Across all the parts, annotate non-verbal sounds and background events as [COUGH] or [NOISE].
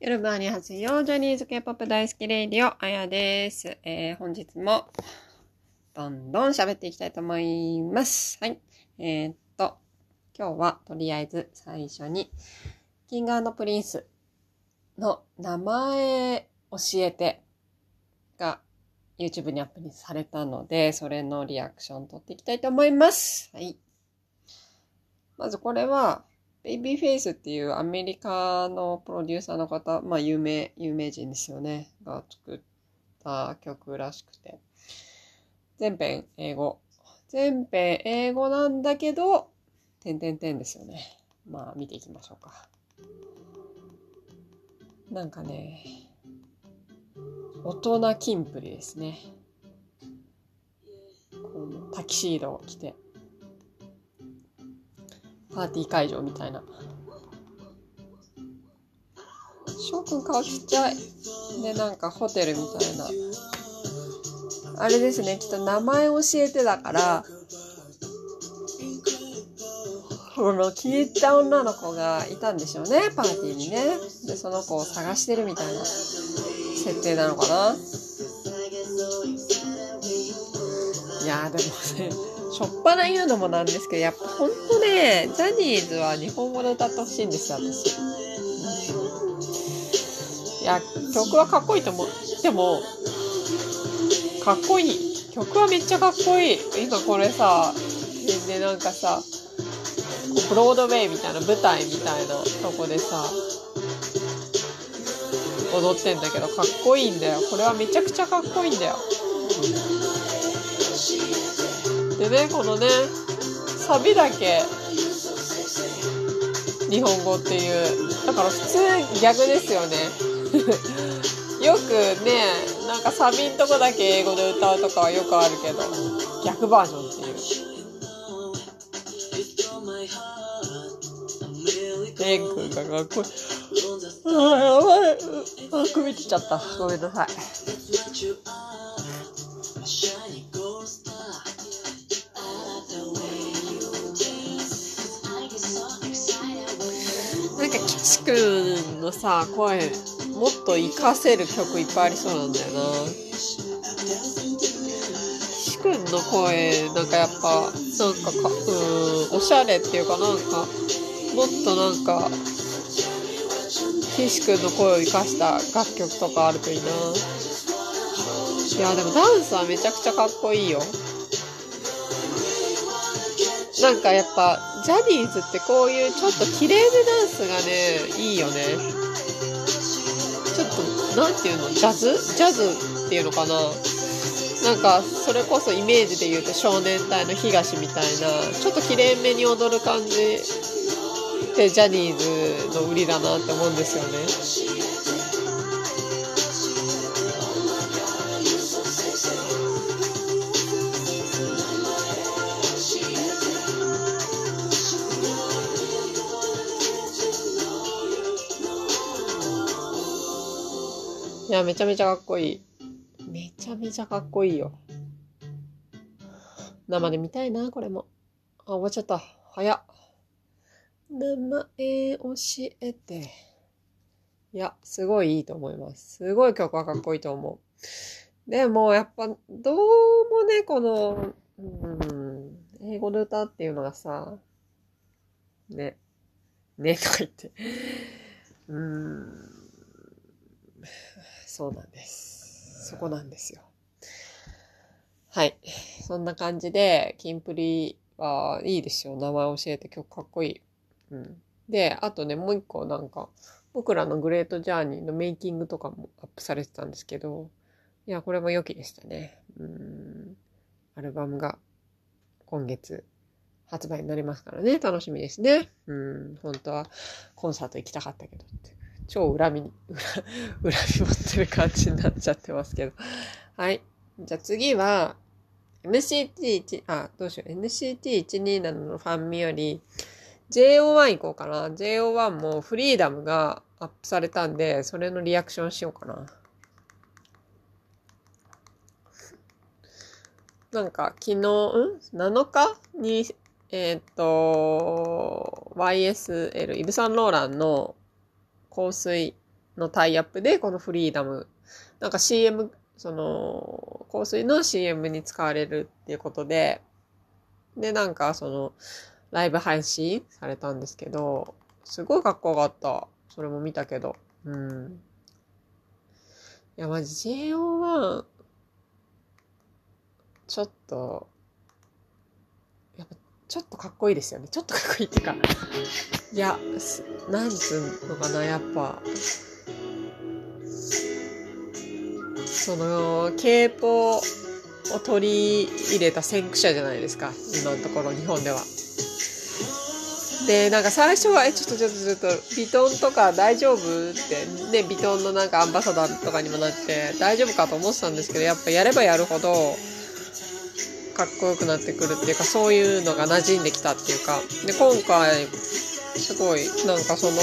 夜バーに発よジャニーズ K-POP 大好き radio、あやです。えー、本日も、どんどん喋っていきたいと思います。はい。えー、っと、今日はとりあえず最初に、 King & Prince の名前教えてが YouTube にアップにされたので、それのリアクション取っていきたいと思います。はい。まずこれは、ベイビーフェイスっていうアメリカのプロデューサーの方、まあ有名、有名人ですよね、が作った曲らしくて。全編英語。全編英語なんだけど、点々点ですよね。まあ見ていきましょうか。なんかね、大人キンプリですね。このタキシードを着て。パーティー会場みたいな。翔くん顔ちっちゃい。で、なんかホテルみたいな。あれですね、きっと名前教えてだから、この気に入った女の子がいたんでしょうね、パーティーにね。で、その子を探してるみたいな設定なのかな。いやでもね、しょっぱな言うのもなんですけど、やっぱほんとね、ジャニーズは日本語で歌ってほしいんですよ、私。いや、曲はかっこいいと思う。でも、かっこいい。曲はめっちゃかっこいい。今これさ、で、なんかさ、ブロードウェイみたいな舞台みたいなとこでさ、踊ってんだけどかっこいいんだよ。これはめちゃくちゃかっこいいんだよ。でね、このね、サビだけ、日本語っていう。だから普通逆ですよね。[LAUGHS] よくね、なんかサビんとこだけ英語で歌うとかはよくあるけど、逆バージョンっていう。レイ君がかっこいい。ああ、やばい。あ、首切っちゃった。ごめんなさい。なんか岸くんのさ声もっと活かせる曲いっぱいありそうなんだよな。岸くんの声なんかやっぱなんかかうんおしゃれっていうかなんかもっとなんか岸くんの声を生かした楽曲とかあるといいな。いやでもダンスはめちゃくちゃかっこいいよ。なんかやっぱ、ジャニーズってこういうちょっと綺麗めダンスがね、いいよね。ちょっと、なんていうの？ジャズ？ジャズっていうのかな？なんか、それこそイメージで言うと少年隊の東みたいな、ちょっと綺麗めに踊る感じってジャニーズの売りだなって思うんですよね。や、めちゃめちゃかっこいい。めちゃめちゃかっこいいよ。生で見たいな、これも。あ、終わっちゃった。早っ。名前教えて。いや、すごいいいと思います。すごい曲はかっこいいと思う。でも、やっぱ、どうもね、この、うん、英語で歌っていうのがさ、ね、ね、とか言って。うん、そうなんです。そこなんですよ。はい。そんな感じで、キンプリはいいですよ。名前教えて曲かっこいい。うん。で、あとね、もう一個なんか、僕らのグレートジャーニーのメイキングとかもアップされてたんですけど、いや、これも良きでしたね。うん。アルバムが今月発売になりますからね、楽しみですね。うん。本当はコンサート行きたかったけどって。超恨みに、[LAUGHS] 恨み持ってる感じになっちゃってますけど。はい。じゃあ次は、NCT1、あ、どうしよう。NCT127 のファンミより、JO1 行こうかな。JO1 もフリーダムがアップされたんで、それのリアクションしようかな。なんか昨日、ん ?7 日に、えーっと、YSL、イブ・サンローランの香水のタイアップで、このフリーダム、なんか CM、その、香水の CM に使われるっていうことで、で、なんかその、ライブ配信されたんですけど、すごいかっこよかった。それも見たけど。うん。いや、まじ JO1、ちょっと、やっぱ、ちょっとかっこいいですよね。ちょっとかっこいいっていうか、いや、なんつうのかな、やっぱ、その、ケーポを取り入れた先駆者じゃないですか。今のところ日本では。で、なんか最初は、え、ちょっとちょっとちょっと、ビトンとか大丈夫って、ね、ビトンのなんかアンバサダーとかにもなって、大丈夫かと思ってたんですけど、やっぱやればやるほど、かっこよくなってくるっていうか、そういうのが馴染んできたっていうか、で、今回、すごい、なんかその、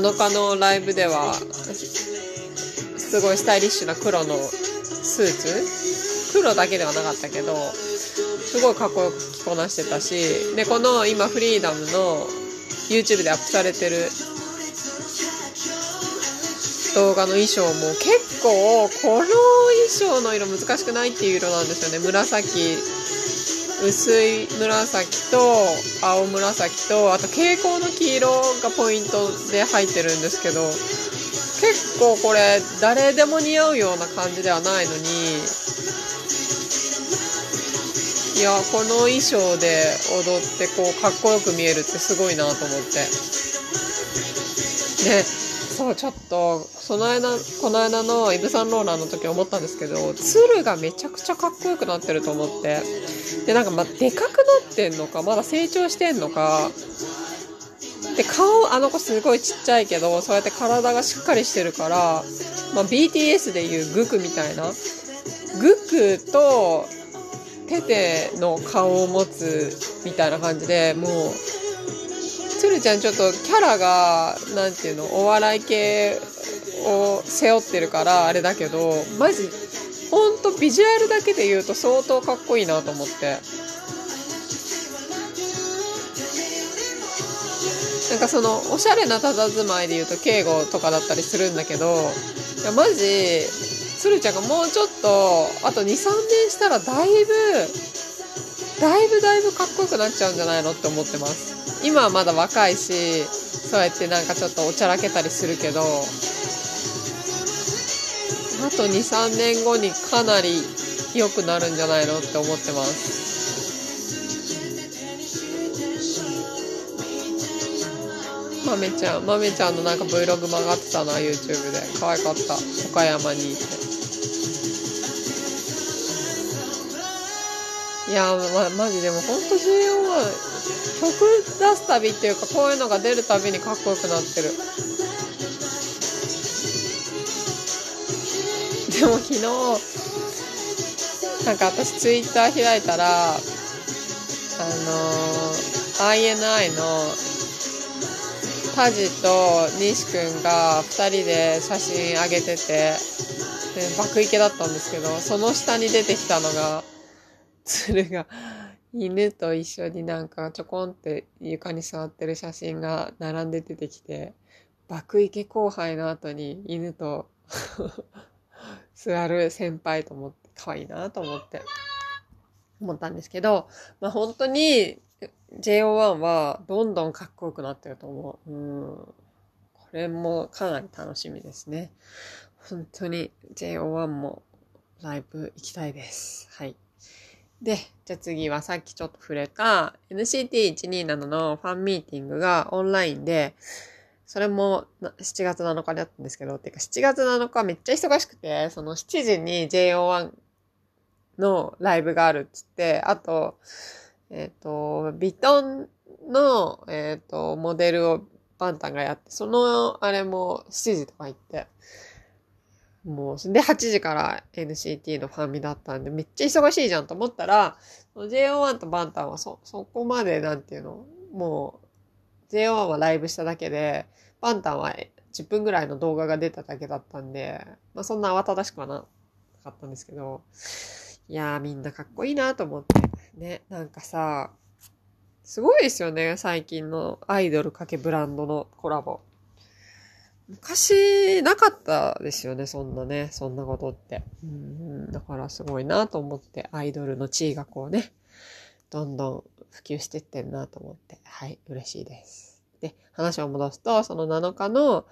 7日のライブでは、すごいスタイリッシュな黒のスーツ？黒だけではなかったけど、すごいかっこよく着こなしてたし、で、この今フリーダムの YouTube でアップされてる動画の衣装も結構、この衣装の色難しくないっていう色なんですよね。紫、薄い紫と青紫と、あと蛍光の黄色がポイントで入ってるんですけど、結構これ誰でも似合うような感じではないのにいやこの衣装で踊ってこうかっこよく見えるってすごいなと思って。でそうちょっとその間この間のイブ・サンローランの時思ったんですけど鶴がめちゃくちゃかっこよくなってると思って。でなんかまでかくなってんのかまだ成長してんのか。で、顔、あの子すごいちっちゃいけど、そうやって体がしっかりしてるから、まあ、BTS でいうグクみたいな、グクとテテの顔を持つみたいな感じで、もう、つるちゃんちょっとキャラが、なんていうの、お笑い系を背負ってるからあれだけど、マジ、ほんとビジュアルだけで言うと相当かっこいいなと思って。なんかそのおしゃれな佇まいで言うと敬語とかだったりするんだけどいやマジ鶴ちゃんがもうちょっとあと23年したらだいぶだいぶだいぶかっこよくなっちゃうんじゃないのって思ってます今はまだ若いしそうやってなんかちょっとおちゃらけたりするけどあと23年後にかなり良くなるんじゃないのって思ってますまめちゃん、まめちゃんのなんか Vlog も上がってたな、YouTube で。可愛かった。岡山にいて。いやま、マジでもほんと JO は曲出すたびっていうかこういうのが出るたびにかっこよくなってる。でも昨日、なんか私ツイッター開いたら、あのー、INI のタジと西くんが2人で写真上げてて、で、爆イケだったんですけど、その下に出てきたのが、鶴が犬と一緒になんかちょこんって床に座ってる写真が並んで出てきて、爆イケ後輩の後に犬と [LAUGHS] 座る先輩と思って、可愛いなと思って思ったんですけど、まあ本当に JO1 はどんどんかっこよくなってると思う。うん。これもかなり楽しみですね。本当に JO1 もライブ行きたいです。はい。で、じゃあ次はさっきちょっと触れた NCT127 のファンミーティングがオンラインで、それも7月7日にあったんですけど、てか7月7日めっちゃ忙しくて、その7時に JO1 のライブがあるっつって、あと、えっ、ー、と、ビトンの、えっ、ー、と、モデルをバンタンがやって、その、あれも7時とか行って、もう、で、8時から NCT のファンミだったんで、めっちゃ忙しいじゃんと思ったら、JO1 とバンタンはそ、そこまで、なんていうの、もう、JO1 はライブしただけで、バンタンは10分ぐらいの動画が出ただけだったんで、まあそんな慌ただしくはなかったんですけど、いやーみんなかっこいいなと思って。ね、なんかさ、すごいですよね、最近のアイドルかけブランドのコラボ。昔なかったですよね、そんなね、そんなことって。うん、だからすごいなと思って、アイドルの地位がこうね、どんどん普及してってんなと思って、はい、嬉しいです。で、話を戻すと、その7日の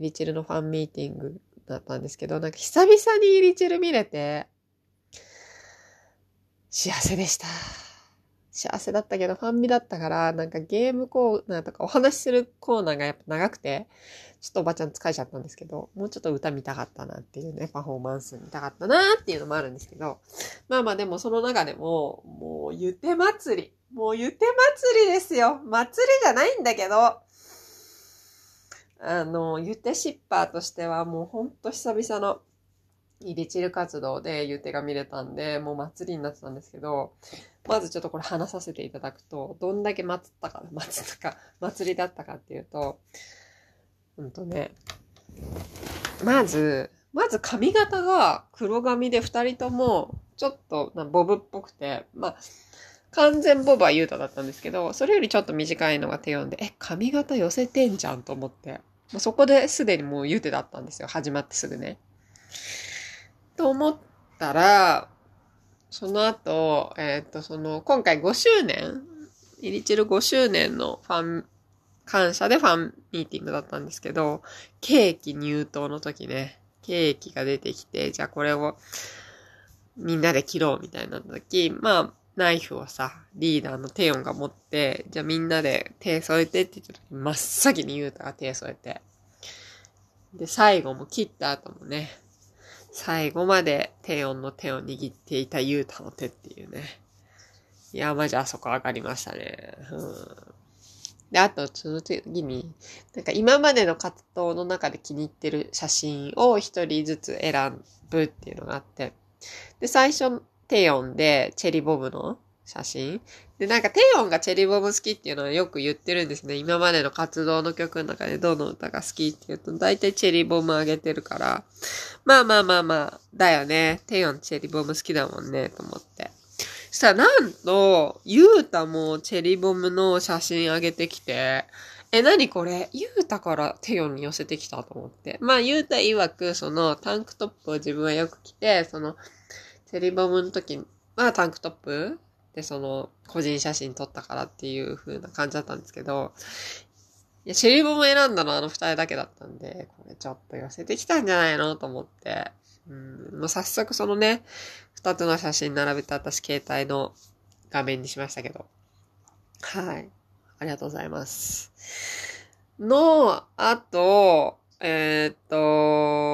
リチルのファンミーティングだったんですけど、なんか久々にリチル見れて、幸せでした。幸せだったけど、ファンミだったから、なんかゲームコーナーとかお話しするコーナーがやっぱ長くて、ちょっとおばちゃん疲れちゃったんですけど、もうちょっと歌見たかったなっていうね、パフォーマンス見たかったなっていうのもあるんですけど、まあまあでもその中でも、もうゆて祭り。もうゆて祭りですよ。祭りじゃないんだけど、あの、ゆてシッパーとしてはもうほんと久々のリチル活動でゆてが見れたんで、もう祭りになってたんですけど、まずちょっとこれ話させていただくと、どんだけ祭ったか、祭ったか、祭りだったかっていうと、うんとね、まず、まず髪型が黒髪で二人とも、ちょっとボブっぽくて、まあ、完全ボブはユータだったんですけど、それよりちょっと短いのが手読んで、え、髪型寄せてんじゃんと思って。もうそこですでにもうユーテだったんですよ。始まってすぐね。と思ったら、その後、えっ、と、その、今回5周年、イリチル5周年のファン、感謝でファンミーティングだったんですけど、ケーキ入刀の時ね、ケーキが出てきて、じゃあこれをみんなで切ろうみたいな時、まあ、ナイフをさ、リーダーのテヨンが持って、じゃあみんなで手添えてって言った時、真っ先にユータが手添えて。で、最後も切った後もね、最後まで低音の手を握っていたユータの手っていうね。いや、マジあそこ上がりましたね。うん。で、あと、その次に、なんか今までの活動の中で気に入ってる写真を一人ずつ選ぶっていうのがあって。で、最初、テヨンでチェリボブの写真。で、なんかテヨンがチェリーボム好きっていうのはよく言ってるんですね。今までの活動の曲の中でどの歌が好きって言うと、大体チェリーボム上げてるから、まあまあまあまあ、だよね。テヨンチェリーボム好きだもんね、と思って。そしたらなんと、ゆうたもチェリボムの写真上げてきて、え、なにこれ？ゆうたからテヨンに寄せてきたと思って。まあ、ゆうた曰く、その、タンクトップを自分はよく着て、その、チェリボムの時はタンクトップで、その、個人写真撮ったからっていう風な感じだったんですけど、いや、シェリボも選んだのはあの二人だけだったんで、これちょっと寄せてきたんじゃないの？と思って、うん、もう早速そのね、二つの写真並べて私携帯の画面にしましたけど。はい。ありがとうございます。の、あと、えー、っと、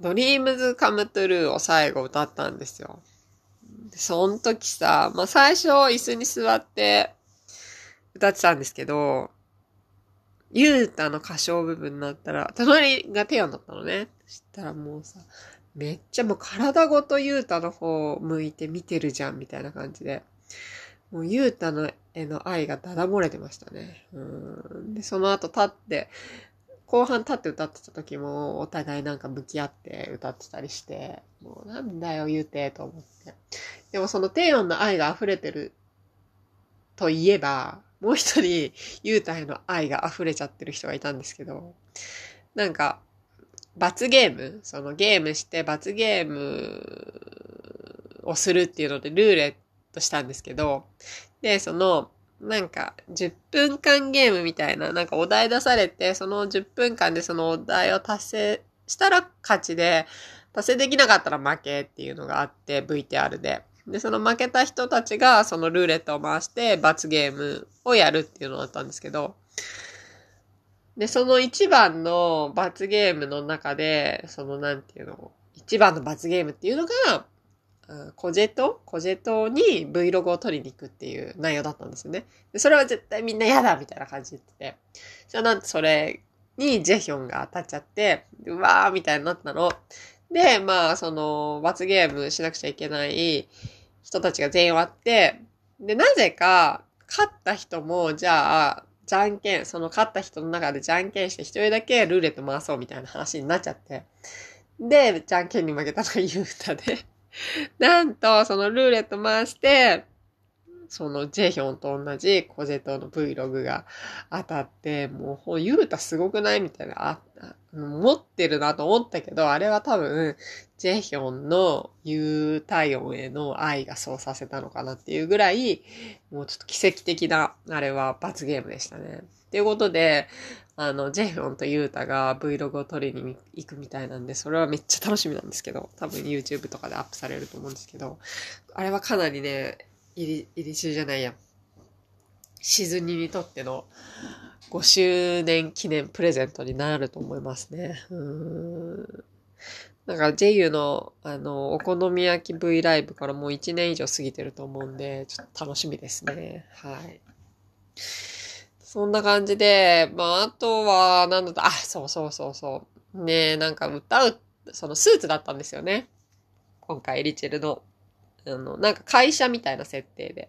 ドリームズカムトゥルーを最後歌ったんですよ。その時さ、まあ、最初椅子に座って歌ってたんですけど、ゆうたの歌唱部分になったら、隣がテヨンだったのね。そしたらもうさ、めっちゃもう体ごとゆうたの方向いて見てるじゃん、みたいな感じで。もうゆうたのへの愛がだだ漏れてましたね。で、その後立って、後半立って歌ってた時も、お互いなんか向き合って歌ってたりして、もうなんだよ言うて、と思って。でもその低音の愛が溢れてるといえば、もう一人、ゆうたへの愛が溢れちゃってる人がいたんですけど、なんか、罰ゲームそのゲームして罰ゲームをするっていうのでルーレットしたんですけど、で、その、なんか、10分間ゲームみたいな、なんかお題出されて、その10分間でそのお題を達成したら勝ちで、達成できなかったら負けっていうのがあって、VTR で。で、その負けた人たちが、そのルーレットを回して、罰ゲームをやるっていうのだったんですけど、で、その一番の罰ゲームの中で、そのなんていうの、一番の罰ゲームっていうのが、コジェト？コジェトに Vlog を撮りに行くっていう内容だったんですよね。で、それは絶対みんな嫌だみたいな感じで言ってて。じゃあなんてそれにジェヒョンが当たっちゃって、うわーみたいになったの。で、まあ、その、罰ゲームしなくちゃいけない人たちが全員終わって、で、なぜか、勝った人も、じゃあ、じゃんけん、その勝った人の中でじゃんけんして一人だけルーレット回そうみたいな話になっちゃって。で、じゃんけんに負けたのがユータで [LAUGHS] なんと、そのルーレット回して、そのジェヒョンと同じコジェトの Vlog が当たって、もう、ゆうたすごくないみたいな、あ、持ってるなと思ったけど、あれは多分、ジェヒョンのユータヨンへの愛がそうさせたのかなっていうぐらい、もうちょっと奇跡的な、あれは罰ゲームでしたね。ということで、あの、ジェヒョンとユータが Vlog を撮りに行くみたいなんで、それはめっちゃ楽しみなんですけど、多分 YouTube とかでアップされると思うんですけど、あれはかなりね、入り、入り中じゃないや。シズニにとっての5周年記念プレゼントになると思いますね。うん。なんか JU のあの、お好み焼き V ライブからもう1年以上過ぎてると思うんで、ちょっと楽しみですね。はい。そんな感じで、まあ、あとは、なんだと、あ、そうそうそうそう。ねなんか歌う、そのスーツだったんですよね。今回、リチェルの。あの、なんか会社みたいな設定で。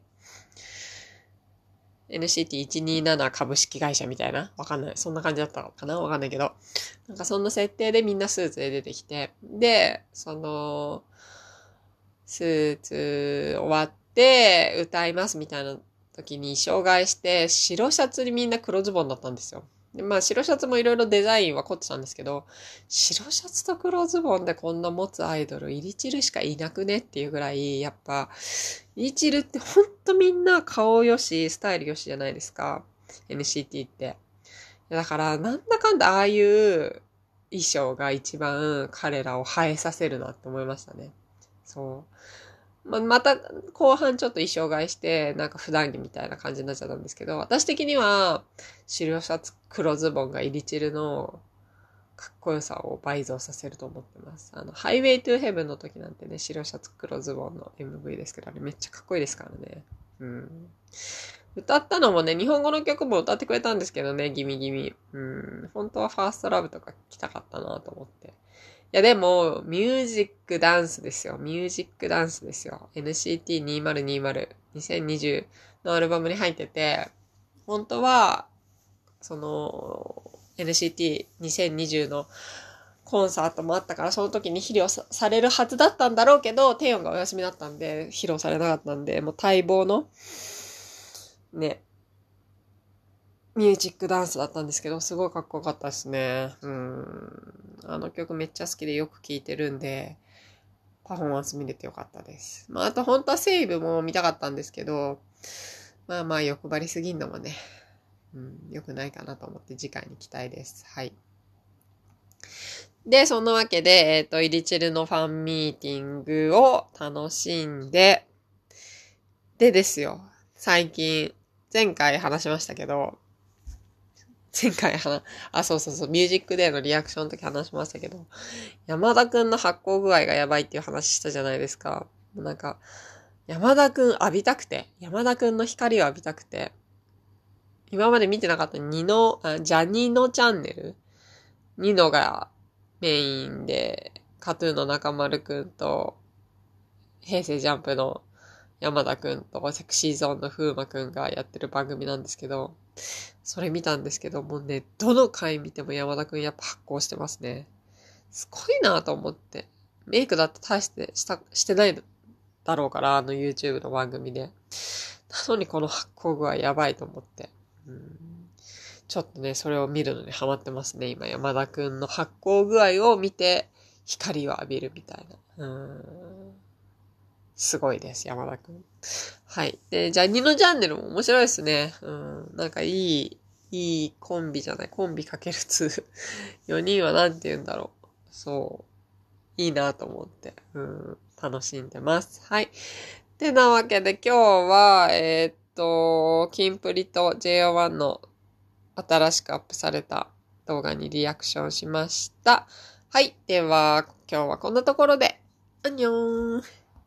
NCT127 株式会社みたいな？わかんない。そんな感じだったのかな？わかんないけど。なんかそんな設定でみんなスーツで出てきて。で、その、スーツ終わって歌いますみたいな時に障害して白シャツにみんな黒ズボンだったんですよ。で、まあ白シャツもいろいろデザインは凝ってたんですけど、白シャツと黒ズボンでこんな持つアイドル、イリチルしかいなくねっていうぐらい、やっぱ、イリチルってほんとみんな顔よし、スタイルよしじゃないですか。NCT って。だから、なんだかんだああいう衣装が一番彼らを映えさせるなって思いましたね。そう。ままた後半ちょっと衣装替えして、なんか普段着みたいな感じになっちゃったんですけど、私的には白シャツ黒ズボンがイリチルのかっこよさを倍増させると思ってます。あの、 Highway to Heaven の時なんてね、白シャツ黒ズボンの MV ですけど、あれめっちゃかっこいいですからね。うん。歌ったのもね、日本語の曲も歌ってくれたんですけどね、 Gimme Gimme。うん。本当は First Love とか聴きたかったなと思って。いやでも、 Music, Dance ですよ。 Music, Dance ですよ。NCT2020、2020のアルバムに入ってて、本当は、その、NCT2020 のコンサートもあったから、その時に披露されるはずだったんだろうけど、テヨンがお休みだったんで、披露されなかったんで、もう待望の、ね、ミュージックダンスだったんですけど、すごいかっこよかったですね。うん。あの曲めっちゃ好きでよく聴いてるんで、パフォーマンス見れてよかったです。まあ、あと本当はセーブも見たかったんですけど、まあまあ欲張りすぎんのもね、うん、良くないかなと思って次回に期待です。はい。で、そのわけで、えっ、ー、と、イリチェルのファンミーティングを楽しんで、でですよ、最近、前回話しましたけど、前回話、あ、そうそうそう、ミュージックデーのリアクションの時話しましたけど、山田くんの発酵具合がやばいっていう話したじゃないですか。なんか、山田くん浴びたくて、山田くんの光を浴びたくて、今まで見てなかったニノ、あジャニーノチャンネル？ニノがメインで、カトゥーの中丸くんと、平成ジャンプの山田くんとセクシーゾーンの風磨くんがやってる番組なんですけど、それ見たんですけど、もね、どの回見ても山田くんやっぱ発光してますね。すごいなと思って。メイクだって大してした、してないだろうから、あの YouTube の番組で。なのにこの発光具合やばいと思って。うん、ちょっとね、それを見るのにハマってますね。今、山田くんの発光具合を見て、光を浴びるみたいな。うんすごいです、山田くん。はい。で、ジャニのチャンネルも面白いですね。うん。なんかいい、いいコンビじゃない。コンビかける2。[LAUGHS] 4人は何て言うんだろう。そう。いいなと思って、うん。楽しんでます。はい。てなわけで今日は、えー、っと、キンプリと JO1 の新しくアップされた動画にリアクションしました。はい。では、今日はこんなところで。あんにょーん。